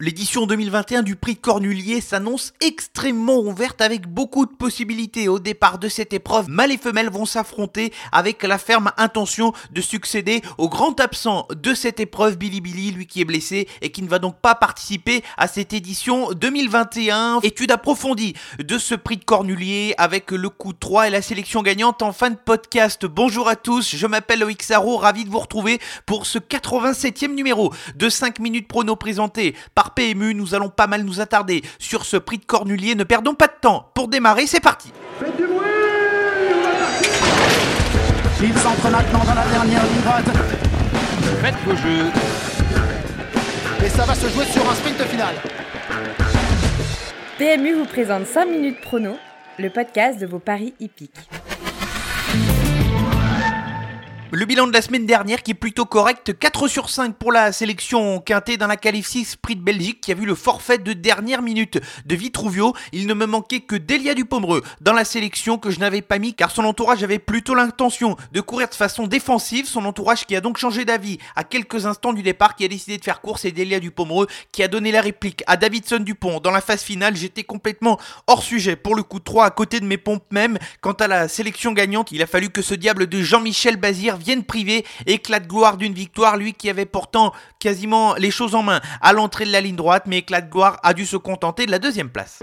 L'édition 2021 du prix Cornulier s'annonce extrêmement ouverte avec beaucoup de possibilités. Au départ de cette épreuve, mâles et femelles vont s'affronter avec la ferme intention de succéder au grand absent de cette épreuve, Billy Billy, lui qui est blessé et qui ne va donc pas participer à cette édition 2021. Étude approfondie de ce prix de Cornulier avec le coup 3 et la sélection gagnante en fin de podcast. Bonjour à tous, je m'appelle Loïc Sarro, ravi de vous retrouver pour ce 87e numéro de 5 minutes prono présenté par PMU, nous allons pas mal nous attarder sur ce prix de Cornulier. Ne perdons pas de temps. Pour démarrer, c'est parti. Faites du bruit Il s'entre maintenant dans la dernière ligne droite. Faites vos jeux. Et ça va se jouer sur un sprint final. PMU vous présente 5 minutes prono, le podcast de vos paris hippiques. Le bilan de la semaine dernière qui est plutôt correct, 4 sur 5 pour la sélection quintée dans la qualif 6 Prix de Belgique qui a vu le forfait de dernière minute de Vitruvio. Il ne me manquait que Delia Dupomereux dans la sélection que je n'avais pas mis car son entourage avait plutôt l'intention de courir de façon défensive. Son entourage qui a donc changé d'avis à quelques instants du départ qui a décidé de faire course et Delia Dupomereux qui a donné la réplique à Davidson Dupont. Dans la phase finale, j'étais complètement hors sujet pour le coup de 3 à côté de mes pompes même. Quant à la sélection gagnante, il a fallu que ce diable de Jean-Michel Bazir vienne privé, éclat de gloire d'une victoire, lui qui avait pourtant quasiment les choses en main à l'entrée de la ligne droite, mais éclat de gloire a dû se contenter de la deuxième place.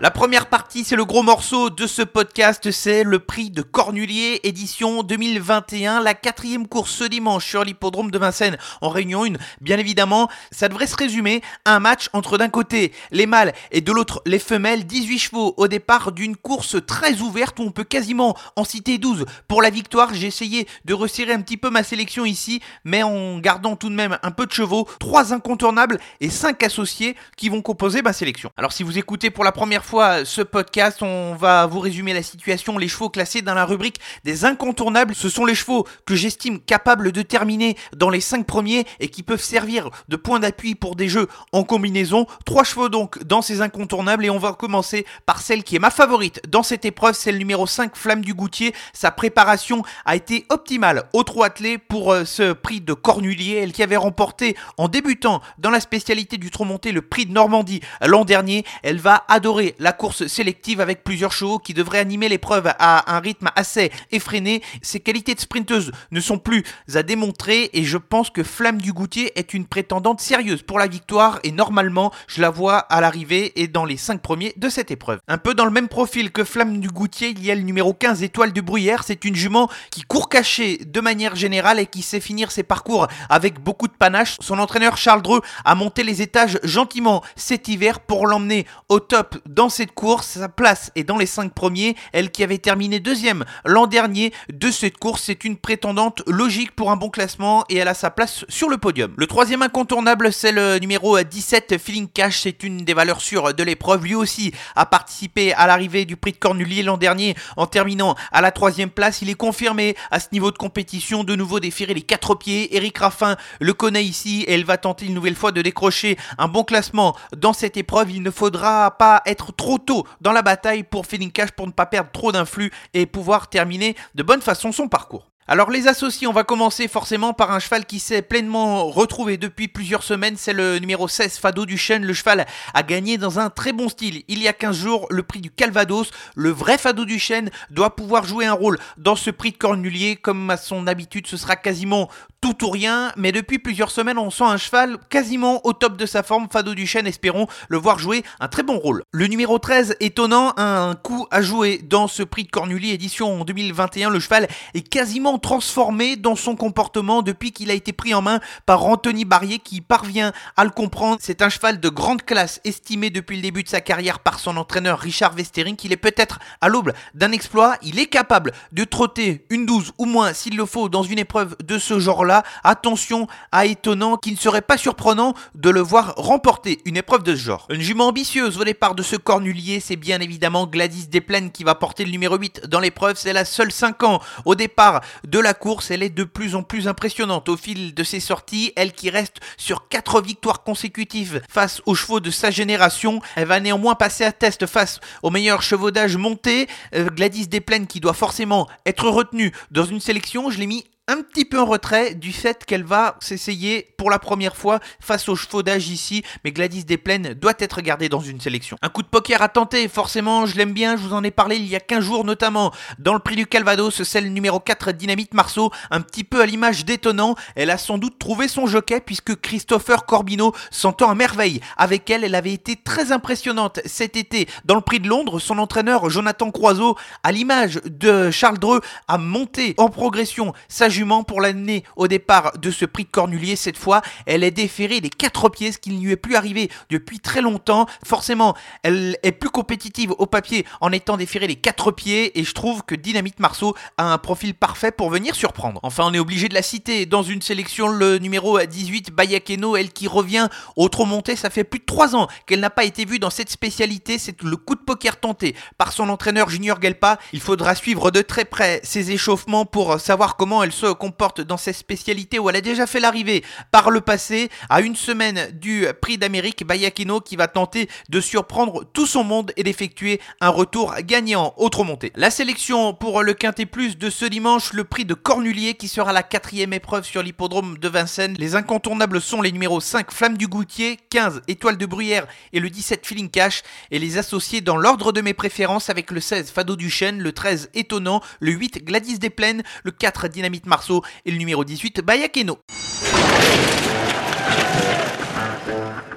La première partie, c'est le gros morceau de ce podcast, c'est le prix de Cornulier, édition 2021, la quatrième course ce dimanche sur l'hippodrome de Vincennes en Réunion 1. Bien évidemment, ça devrait se résumer à un match entre d'un côté les mâles et de l'autre les femelles, 18 chevaux au départ d'une course très ouverte où on peut quasiment en citer 12 pour la victoire. J'ai essayé de resserrer un petit peu ma sélection ici, mais en gardant tout de même un peu de chevaux, 3 incontournables et 5 associés qui vont composer ma sélection. Alors si vous écoutez pour la première fois ce podcast, on va vous résumer la situation. Les chevaux classés dans la rubrique des incontournables, ce sont les chevaux que j'estime capables de terminer dans les 5 premiers et qui peuvent servir de point d'appui pour des jeux en combinaison. Trois chevaux donc dans ces incontournables et on va commencer par celle qui est ma favorite dans cette épreuve, c'est le numéro 5 Flamme du Goutier. Sa préparation a été optimale au trot attelé pour euh, ce prix de Cornulier, elle qui avait remporté en débutant dans la spécialité du trot monté le prix de Normandie l'an dernier. Elle va adorer la course sélective avec plusieurs chevaux qui devraient animer l'épreuve à un rythme assez effréné. Ses qualités de sprinteuse ne sont plus à démontrer et je pense que Flamme du Goutier est une prétendante sérieuse pour la victoire et normalement je la vois à l'arrivée et dans les 5 premiers de cette épreuve. Un peu dans le même profil que Flamme du Goutier, il y a le numéro 15 Étoile du Bruyère. C'est une jument qui court caché de manière générale et qui sait finir ses parcours avec beaucoup de panache. Son entraîneur Charles Dreux a monté les étages gentiment cet hiver pour l'emmener au top dans cette course. Sa place est dans les 5 premiers. Elle qui avait terminé deuxième l'an dernier de cette course, c'est une prétendante logique pour un bon classement et elle a sa place sur le podium. Le troisième incontournable, c'est le numéro 17, Feeling Cash. C'est une des valeurs sûres de l'épreuve. Lui aussi a participé à l'arrivée du prix de Cornulier l'an dernier en terminant à la troisième place. Il est confirmé à ce niveau de compétition de nouveau défier les quatre pieds. Eric Raffin le connaît ici et elle va tenter une nouvelle fois de décrocher un bon classement dans cette épreuve. Il ne faudra pas être trop tôt dans la bataille pour Feeling Cash pour ne pas perdre trop d'influx et pouvoir terminer de bonne façon son parcours. Alors les associés, on va commencer forcément par un cheval qui s'est pleinement retrouvé depuis plusieurs semaines, c'est le numéro 16 Fado Duchesne. Le cheval a gagné dans un très bon style il y a 15 jours le prix du Calvados. Le vrai Fado Duchesne doit pouvoir jouer un rôle dans ce prix de Cornulier comme à son habitude, ce sera quasiment tout ou rien, mais depuis plusieurs semaines on sent un cheval quasiment au top de sa forme, Fado Duchesne, espérons le voir jouer un très bon rôle. Le numéro 13, étonnant, un coup à jouer dans ce prix de Cornulier édition 2021, le cheval est quasiment transformé dans son comportement depuis qu'il a été pris en main par Anthony Barrier qui parvient à le comprendre. C'est un cheval de grande classe estimé depuis le début de sa carrière par son entraîneur Richard Westering qu'il est peut-être à l'aube d'un exploit. Il est capable de trotter une douze ou moins s'il le faut dans une épreuve de ce genre-là. Attention à étonnant qu'il ne serait pas surprenant de le voir remporter une épreuve de ce genre. Une jument ambitieuse au départ de ce cornulier, c'est bien évidemment Gladys Desplaines qui va porter le numéro 8 dans l'épreuve. C'est la seule 5 ans au départ de la course. Elle est de plus en plus impressionnante au fil de ses sorties. Elle qui reste sur 4 victoires consécutives face aux chevaux de sa génération. Elle va néanmoins passer à test face aux meilleurs chevaux d'âge montés. Euh, Gladys Desplaines qui doit forcément être retenue dans une sélection. Je l'ai mis un petit peu en retrait du fait qu'elle va s'essayer pour la première fois face aux chevaux d'âge ici, mais Gladys Desplaines doit être gardée dans une sélection. Un coup de poker à tenter, forcément, je l'aime bien, je vous en ai parlé il y a 15 jours notamment, dans le prix du Calvados, celle numéro 4 Dynamite Marceau, un petit peu à l'image d'étonnant, elle a sans doute trouvé son jockey puisque Christopher Corbino s'entend à merveille. Avec elle, elle avait été très impressionnante cet été dans le prix de Londres, son entraîneur Jonathan Croiseau, à l'image de Charles Dreux, a monté en progression pour l'année au départ de ce prix de Cornulier. Cette fois, elle est déférée des quatre pieds, ce qui ne lui est plus arrivé depuis très longtemps. Forcément, elle est plus compétitive au papier en étant déférée des quatre pieds et je trouve que Dynamite Marceau a un profil parfait pour venir surprendre. Enfin, on est obligé de la citer dans une sélection, le numéro 18, Bayakeno, elle qui revient au trop monté. Ça fait plus de trois ans qu'elle n'a pas été vue dans cette spécialité. C'est le coup de poker tenté par son entraîneur Junior Gelpa. Il faudra suivre de très près ses échauffements pour savoir comment elle se comporte dans cette spécialité où elle a déjà fait l'arrivée par le passé à une semaine du prix d'Amérique Bayakino qui va tenter de surprendre tout son monde et d'effectuer un retour gagnant autre montée. La sélection pour le Quintet Plus de ce dimanche, le prix de Cornulier qui sera la quatrième épreuve sur l'hippodrome de Vincennes. Les incontournables sont les numéros 5 Flamme du Goutier, 15 Étoile de Bruyère et le 17 Feeling Cash et les associés dans l'ordre de mes préférences avec le 16 Fado du Chêne, le 13 Étonnant, le 8 Gladys des Plaines, le 4 Dynamite Et le numéro 18 Bayakeno.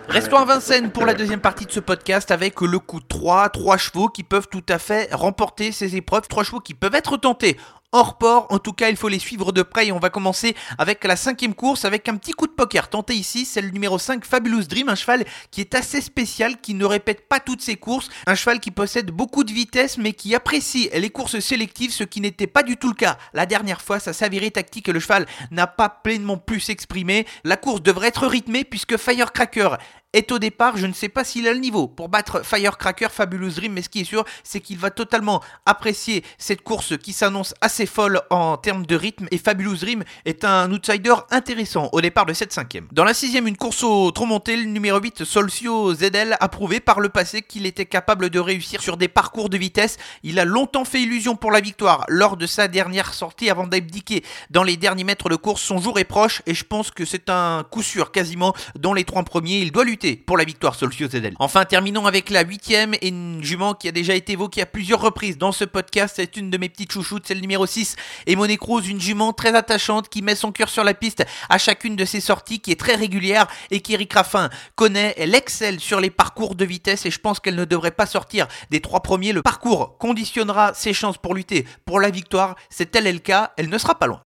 Restons à Vincennes pour la deuxième partie de ce podcast avec le coup 3, 3 chevaux qui peuvent tout à fait remporter ces épreuves, 3 chevaux qui peuvent être tentés hors port. En tout cas, il faut les suivre de près et on va commencer avec la cinquième course avec un petit coup de poker tenté ici. C'est le numéro 5 Fabulous Dream, un cheval qui est assez spécial, qui ne répète pas toutes ses courses, un cheval qui possède beaucoup de vitesse mais qui apprécie les courses sélectives, ce qui n'était pas du tout le cas la dernière fois. Ça s'avérait tactique et le cheval n'a pas pleinement pu s'exprimer. La course devrait être rythmée puisque Firecracker est au départ. Je ne sais pas s'il a le niveau pour battre Firecracker, Fabulous Dream, mais ce qui est sûr, c'est qu'il va totalement apprécier cette course qui s'annonce assez folle en termes de rythme. Et Fabulous Dream est un outsider intéressant au départ de cette cinquième. Dans la sixième, une course au trop monté, le numéro 8, Solcio ZL, a prouvé par le passé qu'il était capable de réussir sur des parcours de vitesse. Il a longtemps fait illusion pour la victoire lors de sa dernière sortie avant d'abdiquer dans les derniers mètres de course. Son jour est proche et je pense que c'est un coup sûr quasiment dans les trois premiers. Il doit lutter pour la victoire Solcio ZL. Enfin, terminons avec la huitième et une jument qui a déjà été évoquée à plusieurs reprises dans ce podcast. C'est une de mes petites chouchoutes, c'est le numéro 6. Et Monet Cruz, une jument très attachante qui met son cœur sur la piste à chacune de ses sorties, qui est très régulière et qui Eric Raffin connaît. Elle excelle sur les parcours de vitesse et je pense qu'elle ne devrait pas sortir des trois premiers. Le parcours conditionnera ses chances pour lutter pour la victoire. C'est tel est le cas, elle ne sera pas loin.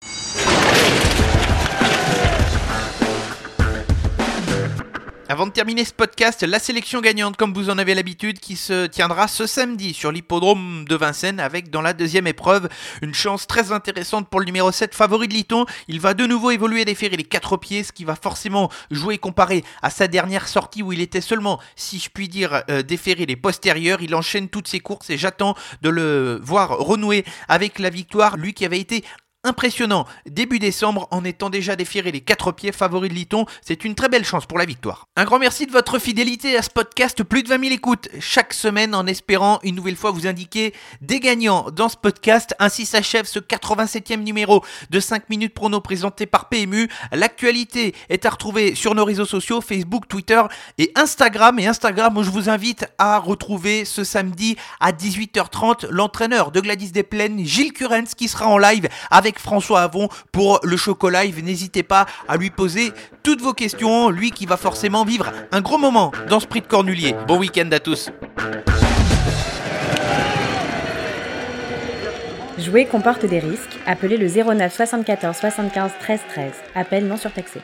Avant de terminer ce podcast, la sélection gagnante, comme vous en avez l'habitude, qui se tiendra ce samedi sur l'hippodrome de Vincennes avec dans la deuxième épreuve une chance très intéressante pour le numéro 7 favori de Liton. Il va de nouveau évoluer déférer les quatre pieds, ce qui va forcément jouer comparé à sa dernière sortie où il était seulement, si je puis dire, euh, les postérieurs. Il enchaîne toutes ses courses et j'attends de le voir renouer avec la victoire, lui qui avait été impressionnant début décembre en étant déjà déféré les 4 pieds favoris de Liton. C'est une très belle chance pour la victoire. Un grand merci de votre fidélité à ce podcast. Plus de 20 000 écoutes chaque semaine en espérant une nouvelle fois vous indiquer des gagnants dans ce podcast. Ainsi s'achève ce 87e numéro de 5 minutes prono présenté par PMU. L'actualité est à retrouver sur nos réseaux sociaux Facebook, Twitter et Instagram. Et Instagram où je vous invite à retrouver ce samedi à 18h30 l'entraîneur de Gladys Desplaines, Gilles Curens, qui sera en live avec François Avon pour le Chocolat. N'hésitez pas à lui poser toutes vos questions, lui qui va forcément vivre un gros moment dans ce prix de Cornulier. Bon week-end à tous. Jouer comporte des risques. Appelez le 09 74 75 13 13. Appel non surtaxé.